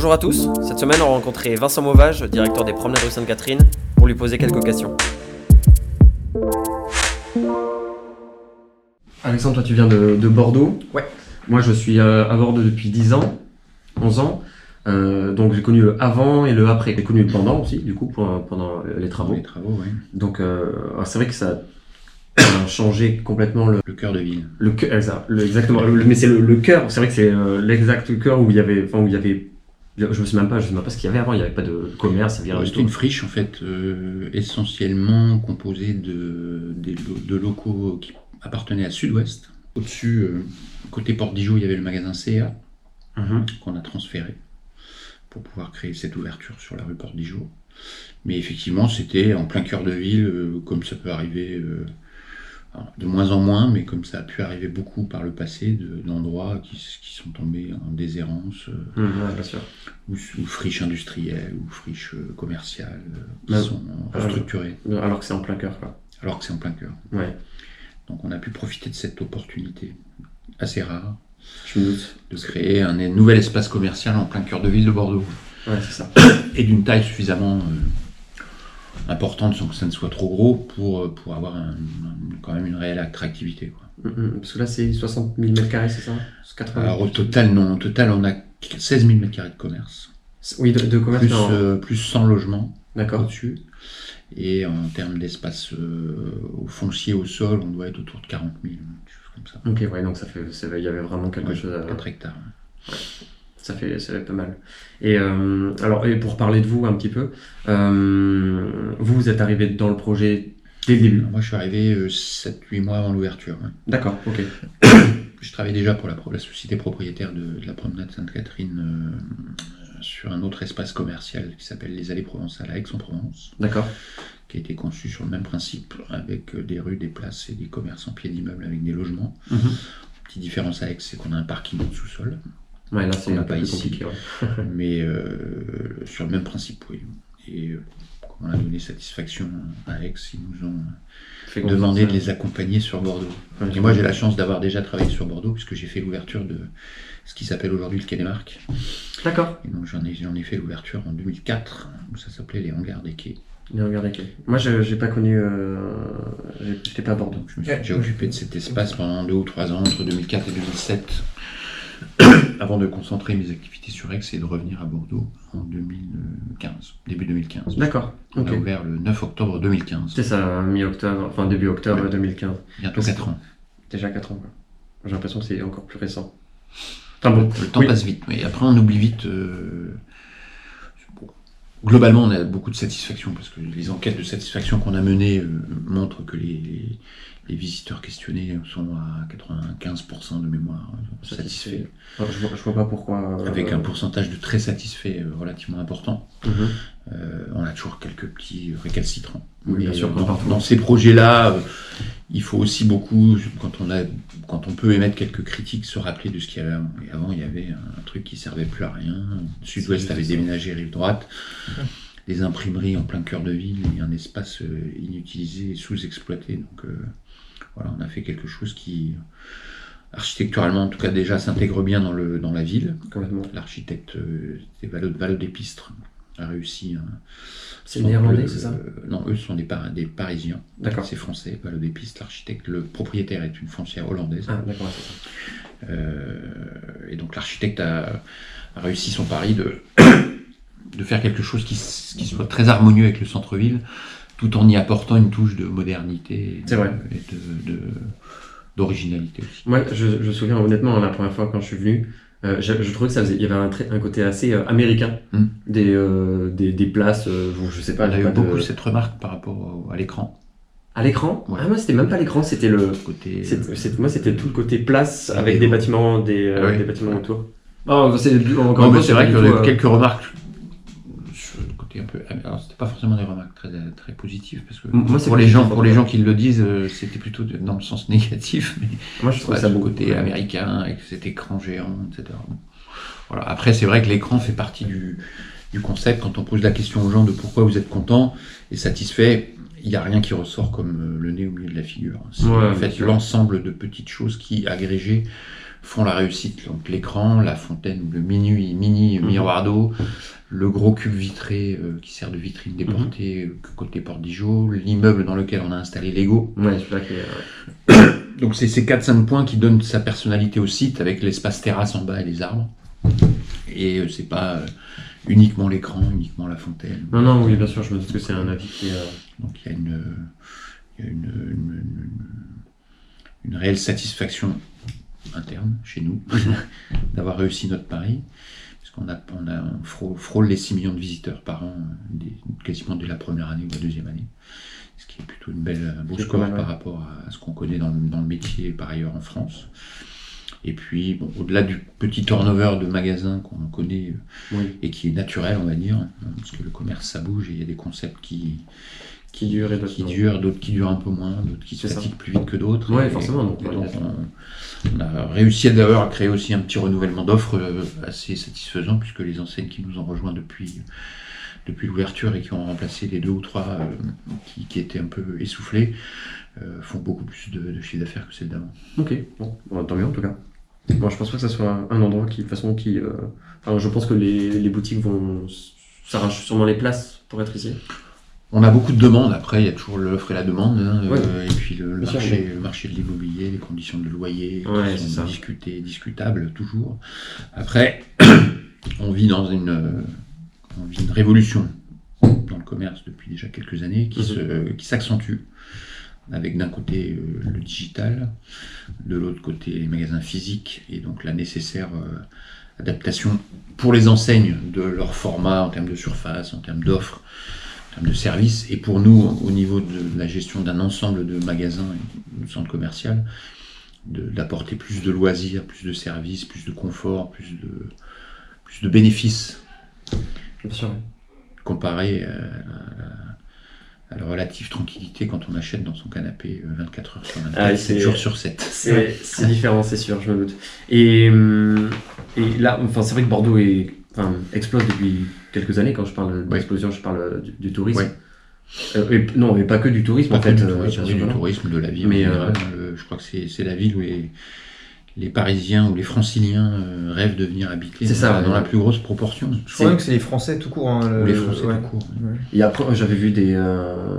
Bonjour à tous, cette semaine on a rencontré Vincent Mauvage, directeur des promenades rue Sainte-Catherine, pour lui poser quelques questions. Alexandre, toi tu viens de, de Bordeaux. Ouais. Moi je suis euh, à Bordeaux depuis 10 ans, 11 ans. Euh, donc j'ai connu le avant et le après. J'ai connu le pendant aussi, du coup, pour- pendant les travaux. Les travaux, oui. Donc euh, c'est vrai que ça a changé complètement le, Le cœur de ville. le cœur, exact- le- exactement. Le- mais c'est le, le cœur. C'est vrai que c'est euh, l'exact cœur où il y avait, enfin où il y avait, je me sais même pas, je sais même pas ce qu'il y avait avant. Il y avait pas de commerce, il du C'était une friche, en fait, euh, essentiellement composée de, de locaux qui appartenaient à Sud-Ouest. Au-dessus, euh, côté Porte d'Ijo, il y avait le magasin CA Mhm. qu'on a transféré pour pouvoir créer cette ouverture sur la rue Porte d'Ijo. Mais effectivement, c'était en plein cœur de ville, euh, comme ça peut arriver euh, alors, de moins en moins, mais comme ça a pu arriver beaucoup par le passé, de- d'endroits qui, sont tombés en déshérence. euh, ouais, bien sûr. ou, ou friches industrielles ou friches euh, commerciales euh, qui sont restructurées, Alors que c'est en plein cœur, quoi. alors que c'est en plein cœur. Ouais. Donc on a pu profiter de cette opportunité assez rare Je me doute. de créer un nouvel espace commercial en plein cœur de ville de Bordeaux Ouais, c'est ça. et d'une taille suffisamment euh, importante sans que ça ne soit trop gros pour, euh, pour avoir un- quand même une réelle attractivité. Quoi. Mhm, Parce que là, c'est 60 000 mètres carrés, c'est ça? C'est 80 Alors au total, non, au total on a 16 000 m2 de commerce, Oui, de, de commerce. plus, non. euh, plus 100 logements. Au-dessus. Et en termes d'espace euh, foncier au sol, on doit être autour de 40 000, quelque chose comme ça. Ok, ouais, donc ça fait, il y avait vraiment quelque Ouais, chose à, 4 hectares. Ça fait, ça fait pas mal. Et euh, alors, et pour parler de vous un petit peu, euh, vous, vous êtes arrivé dans le projet dès le début? Moi, je suis arrivé 7-8 mois avant l'ouverture. ouais. D'accord, ok. Je travaillais déjà pour la, pro- la société propriétaire de, de la promenade Sainte-Catherine euh, sur un autre espace commercial qui s'appelle les Allées Provençales à Aix-en-Provence, D'accord. qui a été conçu sur le même principe, avec euh, des rues, des places et des commerces en pied d'immeuble avec des logements. Mhm. Petite différence avec, c'est qu'on a un parking au sous-sol. Ouais, là, c'est un peu pas plus ici. compliqué. ouais. mais euh, sur le même principe, oui. Et euh, on a donné satisfaction à Aix, ils nous ont Fait demandé de les accompagner sur Bordeaux. ouais. Et moi, j'ai la chance d'avoir déjà travaillé sur Bordeaux, puisque j'ai fait l'ouverture de ce qui s'appelle aujourd'hui le Quai des Marques. D'accord. Et donc, j'en ai, j'en ai fait l'ouverture en 2004, où ça s'appelait les hangars des quais. Bien regardé. ok. Moi, je j'ai pas connu. Euh, j'ai- J'étais pas à Bordeaux. Je me suis déjà occupé de cet espace pendant deux ou trois ans, entre 2004 et 2007, avant de concentrer mes activités sur Aix et de revenir à Bordeaux en 2015, début 2015. D'accord. On Ok. a ouvert le 9 octobre 2015. C'est ça, mi-octobre, enfin début octobre Ouais. 2015. Bientôt 4 ans. Déjà 4 ans, quoi. J'ai l'impression que c'est encore plus récent. Enfin bon. Le temps Oui. passe vite. Et après, on oublie vite. euh, bon. Globalement, on a beaucoup de satisfaction parce que les enquêtes de satisfaction qu'on a menées euh, montrent que les, les- visiteurs questionnés sont à 95% de mémoire Satisfait. satisfaits, je, vois, je vois pas pourquoi. euh, avec un pourcentage de très satisfaits euh, relativement important. mhm. Euh, on a toujours quelques petits récalcitrants. Oui, bien sûr, dans, dans ces projets-là, il faut aussi beaucoup, quand on, a, quand on peut émettre quelques critiques, se rappeler de ce qu'il y avait avant. Et avant, il y avait un truc qui servait plus à rien. Sud-Ouest avait déménagé rive droite, des imprimeries en plein cœur de ville et un espace euh, inutilisé et sous-exploité. Donc euh, voilà, on a fait quelque chose qui, architecturalement en tout cas déjà, s'intègre bien dans, le, dans la ville. L'architecte euh, c'était Valo, Valo d'Épistre a réussi. C'est néerlandais, c'est ça Non, eux sont des, Par- des Parisiens. D'accord. C'est français, Valo d'Épistre, l'architecte. Le propriétaire est une foncière hollandaise. Ah, d'accord, c'est ça. Euh, et donc l'architecte a, a réussi son pari de, de faire quelque chose qui soit très harmonieux avec le centre-ville, tout en y apportant une touche de modernité et C'est de- vrai. et de- de- d'originalité aussi. Moi, je, je me souviens honnêtement, la première fois quand je suis venu, euh, je, je trouvais que ça faisait, il y avait un, côté assez euh, américain Mm. des, euh, des, des places, euh, je sais pas, On a eu pas de- beaucoup cette remarque par rapport au- à l'écran. à l'écran? Ouais. Ah, moi, c'était même pas l'écran, c'était le. Côté, moi, c'était tout le côté place avec des bon. batatiments, des, Ah oui. des bâtiments autour. Oh, c'est vrai que euh, quelques remarques côté un peu. Alors, c'était pas forcément des remarques très, très positives, parce que Moi, pour, les gens, en pour les gens qui le disent, euh, c'était plutôt dans le sens négatif, mais Moi, je trouve ça beau. côté américain, avec cet écran géant, etc. Voilà. Après, c'est vrai que l'écran fait partie du, du concept. Quand on pose la question aux gens de pourquoi vous êtes content et satisfait, il n'y a rien qui ressort comme euh, le nez au milieu de la figure. C'est Ouais, en bien fait sûr. l'ensemble de petites choses qui, agrégées, font la réussite. Donc l'écran, la fontaine, le mini, mini Mhm. miroir d'eau, le gros cube vitré euh, qui sert de vitrine déportée euh, côté Porte d'Ijo, l'immeuble dans lequel on a installé Lego. Ouais, Donc c'est ces 4-5 points qui donnent sa personnalité au site avec l'espace terrasse en bas et les arbres. Et euh, c'est pas euh, uniquement l'écran, uniquement la fontaine. Non, non, oui, bien sûr, je me doute que c'est un avis qui euh, Donc il y a une, il y a une, une- une- une réelle satisfaction interne chez nous d'avoir réussi notre pari. Parce qu'on a, on a, on frôle, frôle les 6 millions de visiteurs par an, des- quasiment dès la première année ou la deuxième année. Ce qui est plutôt une belle, un beau score par rapport à ce qu'on connaît dans, le- dans le métier par ailleurs en France. Et puis, bon, au-delà du petit turnover de magasins qu'on connaît euh, Oui, et qui est naturel, on va dire, hein, parce que le commerce ça bouge et il y a des concepts qui, qui dure et d'autres qui durent, d'autres qui durent un peu moins, d'autres qui se ça. fatiguent plus vite que d'autres. Et- forcément, donc, on, on a réussi d'ailleurs à créer aussi un petit renouvellement d'offres euh, assez satisfaisant puisque les enseignes qui nous ont rejoints depuis, depuis l'ouverture et qui ont remplacé les deux ou trois euh, qui, qui étaient un peu essoufflés euh, font beaucoup plus de, de chiffre d'affaires que celles d'avant. Ok, bon, bon, tant mieux en tout cas. Moi, je pense pas que ça soit un endroit qui, de toute façon, qui. euh, je pense que les, les boutiques vont s'arrachent sûrement les places pour être ici. On a beaucoup de demandes, après il y a toujours l'offre et la demande, hein, Ouais. euh, et puis le, le Bien sûr, marché, mais- le marché de l'immobilier, les conditions de loyer Ouais, qui sont discutées, discutables toujours. Après, on vit dans une, euh, on vit une révolution dans le commerce depuis déjà quelques années qui Mhm. s'accentue. Avec d'un côté euh, le digital, de l'autre côté les magasins physiques, et donc la nécessaire euh, adaptation pour les enseignes de leur format en termes de surface, en termes d'offres, de services, et pour nous, au niveau de la gestion d'un ensemble de magasins et de centres commerciaux, d'apporter plus de loisirs, plus de services, plus de confort, plus de, plus de bénéfices Bien sûr. comparé à, à la relative tranquillité quand on achète dans son canapé euh, 24 heures sur 24, Ah, 7 c'est- jours sur 7. C'est c'est différent, c'est sûr, je me doute. Et, hum, et là, enfin, c'est vrai que Bordeaux est, enfin, explose depuis quelques années. Quand je parle d'explosion, je parle euh, du, du tourisme. Ouais. Euh, et- non, mais pas que du tourisme, Pas en fait. du euh, tourisme, oui, du tourisme, de la en Mais, général, euh, hein, je crois que c'est la ville où les, les Parisiens ou les Franciliens euh, rêvent de venir habiter C'est ça, dans ouais. la plus grosse proportion. Je crois que c'est les Français tout court. hein, le- Ou les Français ouais. tout court. Et après, j'avais vu des, euh,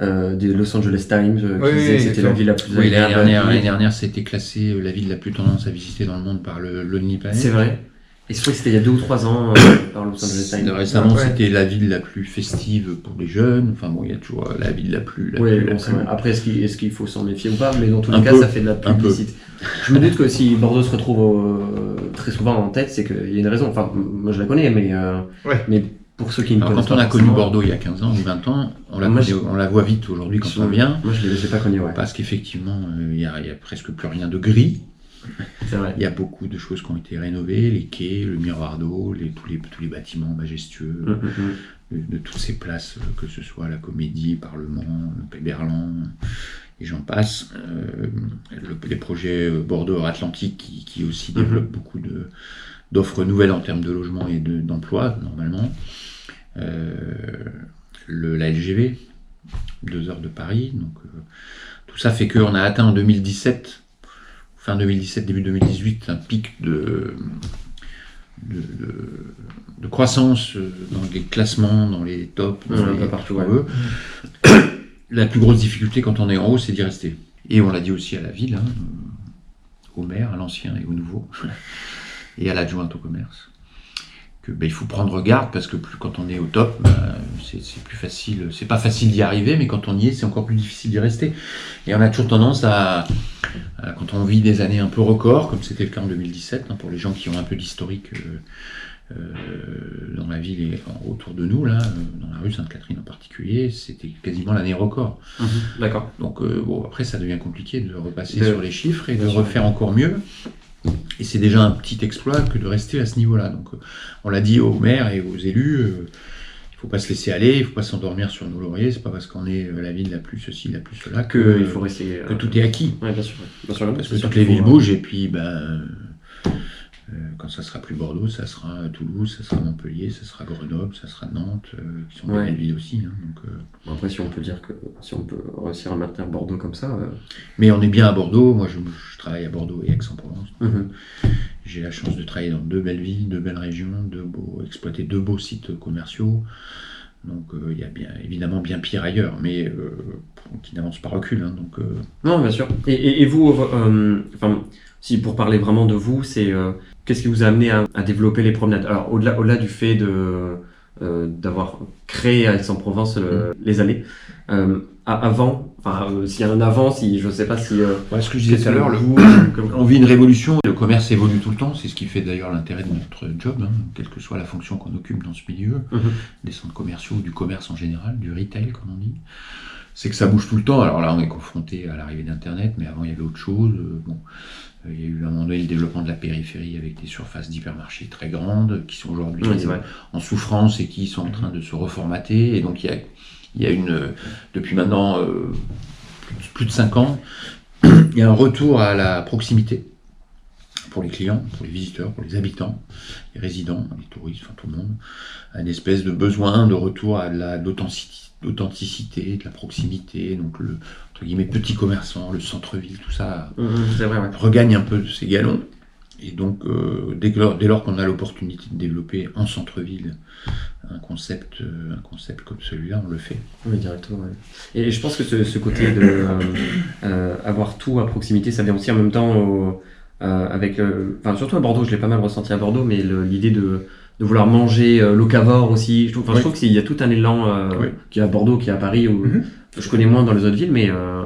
euh, des Los Angeles Times euh, qui Oui, oui, disaient que c'était la ville la plus Oui, l'année dernière, dernière, c'était classé euh, la ville la plus tendance à visiter dans le monde par le Lonely Planet. C'est vrai. Et je crois que c'était il y a deux ou trois ans euh, par Los Angeles Times. Récemment, Ouais. c'était la ville la plus festive pour les jeunes. Enfin bon, il y a toujours euh, la ville la plus. La bon. Après, est-ce qu'il est faut s'en méfier ou pas? Mais dans tous les Un cas, peu. ça fait de la publicité. Je me doute que si Bordeaux se retrouve euh, très souvent en tête, c'est qu'il y a une raison. Enfin, moi je la connais, mais, euh, Ouais. mais pour ceux qui ne Alors, connaissent quand on a connu Bordeaux il y a 15 ans ou 20 ans, on la, Moi, connaît- je- on la voit vite aujourd'hui quand on vient. Moi je ne l'ai pas connu, ouais. Parce qu'effectivement, euh, il n'y a, il y a presque plus rien de gris. Vrai. Il y a beaucoup de choses qui ont été rénovées, les quais, le miroir d'eau, les, tous, les, tous les bâtiments majestueux, Mm, mm, mm. de, de toutes ces places, euh, que ce soit la Comédie, Parlement, le Péberlan, et j'en passe. Euh, le- les projets euh, Bordeaux Atlantique qui, qui aussi développent beaucoup d'offres nouvelles en termes de logement et de- d'emploi, normalement. Euh, le, la LGV, deux heures de Paris. Donc, euh, tout ça fait qu'on a atteint en 2017, fin 2017, début 2018, un pic de, de, de- de croissance euh, dans les classements, dans les tops, dans Ouais, les- partout, ouais. veut. La plus grosse difficulté quand on est en haut, c'est d'y rester. Et on l'a dit aussi à la ville, hein, euh, au maire, à l'ancien et au nouveau, et à l'adjointe au commerce, que ben, il faut prendre garde parce que plus, quand on est au top, ben, c'est plus facile. C'est pas facile d'y arriver, mais quand on y est, c'est encore plus difficile d'y rester. Et on a toujours tendance à, à- quand on vit des années un peu records, comme c'était le cas en 2017, hein, pour les gens qui ont un peu d'historique euh, euh, dans la ville et autour de nous, là, euh, dans la rue Sainte-Catherine en particulier, c'était quasiment l'année record. Mhm. D'accord. Donc euh, bon, après, ça devient compliqué de repasser De- sur les chiffres et de refaire encore mieux. Et c'est déjà un petit exploit que de rester à ce niveau-là. Donc euh, on l'a dit aux maires et aux élus, euh, il faut pas se laisser aller, il faut pas s'endormir sur nos lauriers. C'est pas parce qu'on est euh, la ville la plus ceci, la plus cela que, il faut rester. que tout est acquis. Ouais, bien sûr. ouais. Bien sûr, Parce que toutes les villes euh, bougent et puis ben, quand ça sera plus Bordeaux, ça sera Toulouse, ça sera Montpellier, ça sera Grenoble, ça sera Nantes, euh, qui sont des Ouais. belles villes aussi. hein, donc, euh. Bon, après, si on peut dire que si on peut réussir à maintenir Bordeaux comme ça. euh, Mais on est bien à Bordeaux. Moi, je, je travaille à Bordeaux et Aix-en-Provence. mhm. J'ai la chance de travailler dans deux belles villes, deux belles régions, beaux, exploiter deux beaux sites commerciaux. Donc euh, il y a bien évidemment bien pire ailleurs, mais euh, qui n'avance pas recul. hein, donc euh, Non, bien sûr. Et, et- et vous, euh, enfin, si pour parler vraiment de vous, c'est euh, qu'est-ce qui vous a amené à, à développer les promenades? Alors au-delà, au-delà du fait de euh, d'avoir créé à Aix-en-Provence le- les allées, euh, avant, enfin, euh, s'il y a un avant, si je sais pas si. euh, voilà ce que je disais tout à l'heure. le- On vit une révolution, le commerce évolue tout le temps, c'est ce qui fait d'ailleurs l'intérêt de notre job, hein, quelle que soit la fonction qu'on occupe dans ce milieu, Mhm. des centres commerciaux, du commerce en général, du retail comme on dit. C'est que ça bouge tout le temps. Alors là, on est confronté à l'arrivée d'Internet, mais avant il y avait autre chose. Euh, Bon, euh, il y a eu à un moment donné le développement de la périphérie avec des surfaces d'hypermarchés très grandes qui sont aujourd'hui Oui, en souffrance et qui sont en train de se reformater. Et donc il y a, il y a une, depuis maintenant euh, plus- de 5 ans, il y a un retour à la proximité pour les clients, pour les visiteurs, pour les habitants, les résidents, les touristes, enfin tout le monde, une espèce de besoin de retour à la- l'authenticité, l'authenticité, de la proximité, donc le entre guillemets petit commerçant, le centre-ville, tout ça vrai, ouais. regagne un peu de ses galons. Et donc, euh, dès que- dès lors qu'on a l'opportunité de développer en centre-ville un concept, euh, un concept comme celui-là, on le fait. Oui, directement. ouais. Et je pense que ce, ce côté de euh, euh, avoir tout à proximité, ça vient aussi en même temps au- avec, enfin surtout à Bordeaux, je l'ai pas mal ressenti à Bordeaux, mais l'idée de, de vouloir manger euh, locavore aussi. Je trouve, enfin, je trouve qu'il y a tout un élan euh, Oui. qui est à Bordeaux, qui est à Paris, où Mhm. je connais moins dans les autres villes, mais euh,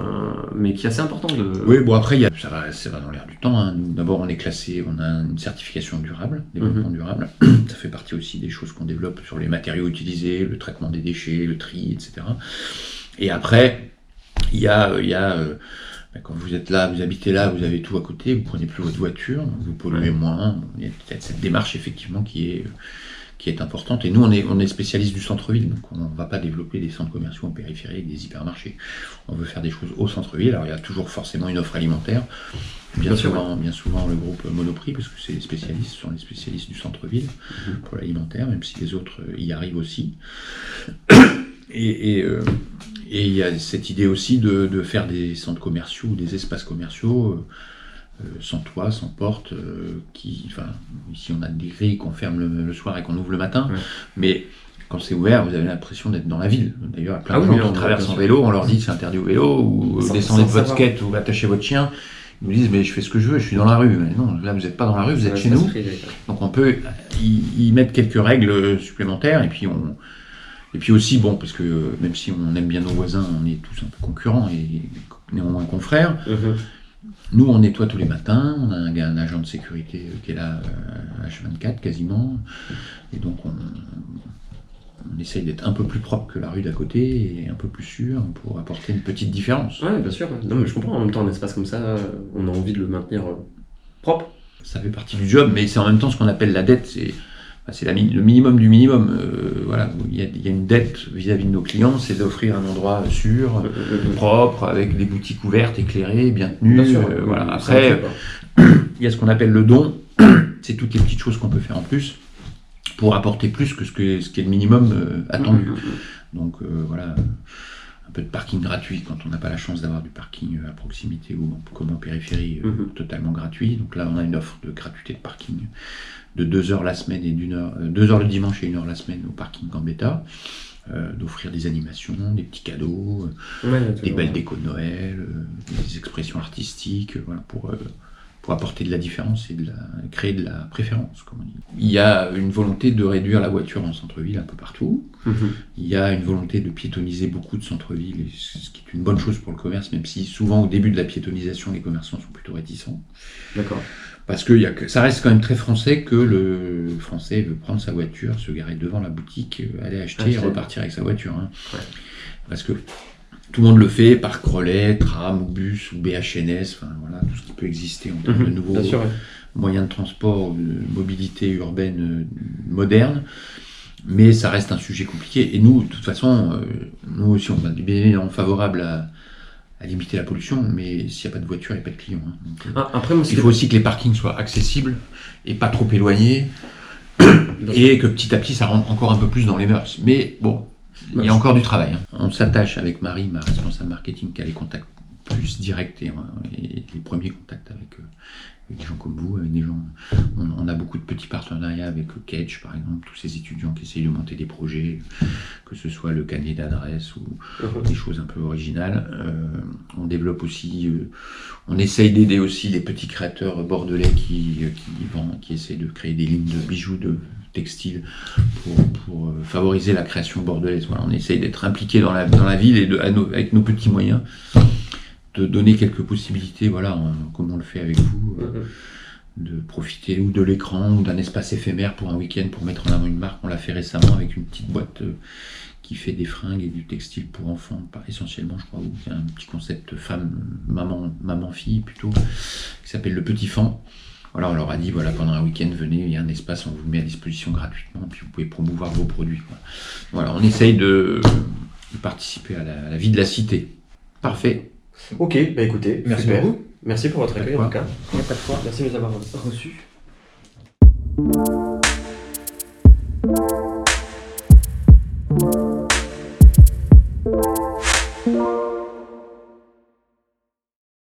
mais qui est assez important de. Oui, bon après, il y a, ça, va, ça va dans l'air du temps. hein. D'abord, on est classé, on a une certification durable, développement durable. Ça fait partie aussi des choses qu'on développe sur les matériaux utilisés, le traitement des déchets, le tri, etc. Et après, il y a, il y a euh, quand vous êtes là, vous habitez là, vous avez tout à côté, vous prenez plus votre voiture, vous polluez moins. Il y a peut-être cette démarche effectivement qui est qui est importante. Et nous, on est, on est spécialiste du centre-ville, donc on ne va pas développer des centres commerciaux en périphérie des hypermarchés. On veut faire des choses au centre-ville. Alors, il y a toujours forcément une offre alimentaire. Bien, souvent, bien souvent, le groupe Monoprix, parce que c'est les spécialistes, ce sont les spécialistes du centre-ville Mhm. pour l'alimentaire, même si les autres euh, y arrivent aussi. Et, et, euh, et il y a cette idée aussi de, de faire des centres commerciaux des espaces commerciaux euh, euh, sans toit, sans porte, euh, qui, enfin, ici on a des grilles qu'on ferme le, le soir et qu'on ouvre le matin, Ouais. mais quand c'est ouvert, vous avez l'impression d'être dans la ville. D'ailleurs, a plein Ah de oui, gens on- qui traversent en vélo, on leur dit c'est interdit au vélo, ou Sans- descendez de votre savoir. skate ou attachez votre chien. Ils nous disent mais je fais ce que je veux, je suis dans la rue. Mais non, là vous n'êtes pas dans la rue, vous êtes chez nous. Donc on peut y, y mettre quelques règles supplémentaires et puis on et puis aussi bon parce que euh, même si on aime bien nos voisins, on est tous un peu concurrents et néanmoins confrères. Mhm. Nous on nettoie tous les matins, on a un, un agent de sécurité euh, qui est là euh, H24 quasiment et donc on, on essaye d'être un peu plus propre que la rue d'à côté et un peu plus sûr pour apporter une petite différence. Ouais, bien sûr. Non, mais je comprends. En même temps, un espace comme ça, euh, on a envie de le maintenir euh, propre. ça fait partie du job, mais c'est en même temps ce qu'on appelle la dette. C'est c'est le minimum du minimum. Euh, voilà, il y, a, il y a une dette vis-à-vis de nos clients, c'est d'offrir un endroit sûr, Mhm. propre, avec des boutiques ouvertes, éclairées, bien tenues. Bien sûr. Euh, voilà. Ça me Après, il y a ce qu'on appelle le don. c'est toutes les petites choses qu'on peut faire en plus pour apporter plus que ce, que, ce qui est le minimum euh, attendu. Mhm. Donc euh, voilà, un peu de parking gratuit quand on n'a pas la chance d'avoir du parking euh, à proximité ou en- comme en périphérie euh, Mhm. totalement gratuit. Donc là on a une offre de gratuité de parking de 2 heures la semaine et d'une heure, 2 heures le dimanche et une heure la semaine au parking Gambetta. Euh, d'offrir des animations, des petits cadeaux, euh, Ouais, des belles décos de Noël, euh, des expressions artistiques, euh, voilà, pour, euh, pour apporter de la différence et de la, créer de la préférence, comme on dit. Il y a une volonté de réduire la voiture en centre-ville un peu partout. Mhm. Il y a une volonté de piétoniser beaucoup de centre-ville, ce qui est une bonne chose pour le commerce, même si souvent au début de la piétonisation, les commerçants sont plutôt réticents. D'accord. Parce que, il y a que ça reste quand même très français que le français veut prendre sa voiture, se garer devant la boutique, euh, aller acheter et repartir avec sa voiture. hein. Ouais. Parce que tout le monde le fait par relais, tram ou bus ou BHNS, enfin voilà, tout ce qui peut exister en termes de Mhm. nouveaux Bien sûr. ouais. moyens de transport, de mobilité urbaine euh, moderne. Mais ça reste un sujet compliqué. Et nous, de toute façon, euh, nous aussi, on est bien évidemment favorables à, à limiter la pollution, mais s'il n'y a pas de voiture, il n'y a pas de clients. hein. Donc, euh, Ah, après, il faut aussi que les parkings soient accessibles et pas trop éloignés, et que petit à petit, ça rentre encore un peu plus dans les mœurs. Mais bon, il y a encore du travail. hein. On s'attache avec Marie, ma responsable marketing, qui a les contacts plus directs et, et les premiers contacts avec, euh, avec des gens comme vous, avec des gens. On, on a beaucoup de petits partenariats avec euh, Kedge, par exemple, tous ces étudiants qui essayent de monter des projets, que ce soit le cahier d'adresse ou Mhm. des choses un peu originales. Euh, on développe aussi, euh, on essaye d'aider aussi les petits créateurs bordelais qui, euh, qui, qui essayent de créer des lignes de bijoux, de textiles pour, pour, euh, favoriser la création bordelaise. Voilà, on essaye d'être impliqué dans la, dans la ville et de, nos- avec nos petits moyens de donner quelques possibilités, voilà, en- comme on le fait avec vous, euh, Mhm. de profiter ou de l'écran ou d'un espace éphémère pour un week-end pour mettre en avant une marque. On l'a fait récemment avec une petite boîte euh, qui fait des fringues et du textile pour enfants, essentiellement, je crois, ou un petit concept femme, maman, maman fille plutôt, qui s'appelle le Petit Fan. Voilà, on leur a dit, voilà, pendant un week-end, venez, il y a un espace, on vous le met à disposition gratuitement, puis vous pouvez promouvoir vos produits. quoi. Voilà, on essaye de, de participer à la, à la vie de la cité. Parfait. Ok, bah écoutez, Merci super. beaucoup. Merci pour votre accueil en tout cas. Il n'y a pas de quoi. Merci de nous avoir reçus. Reçu.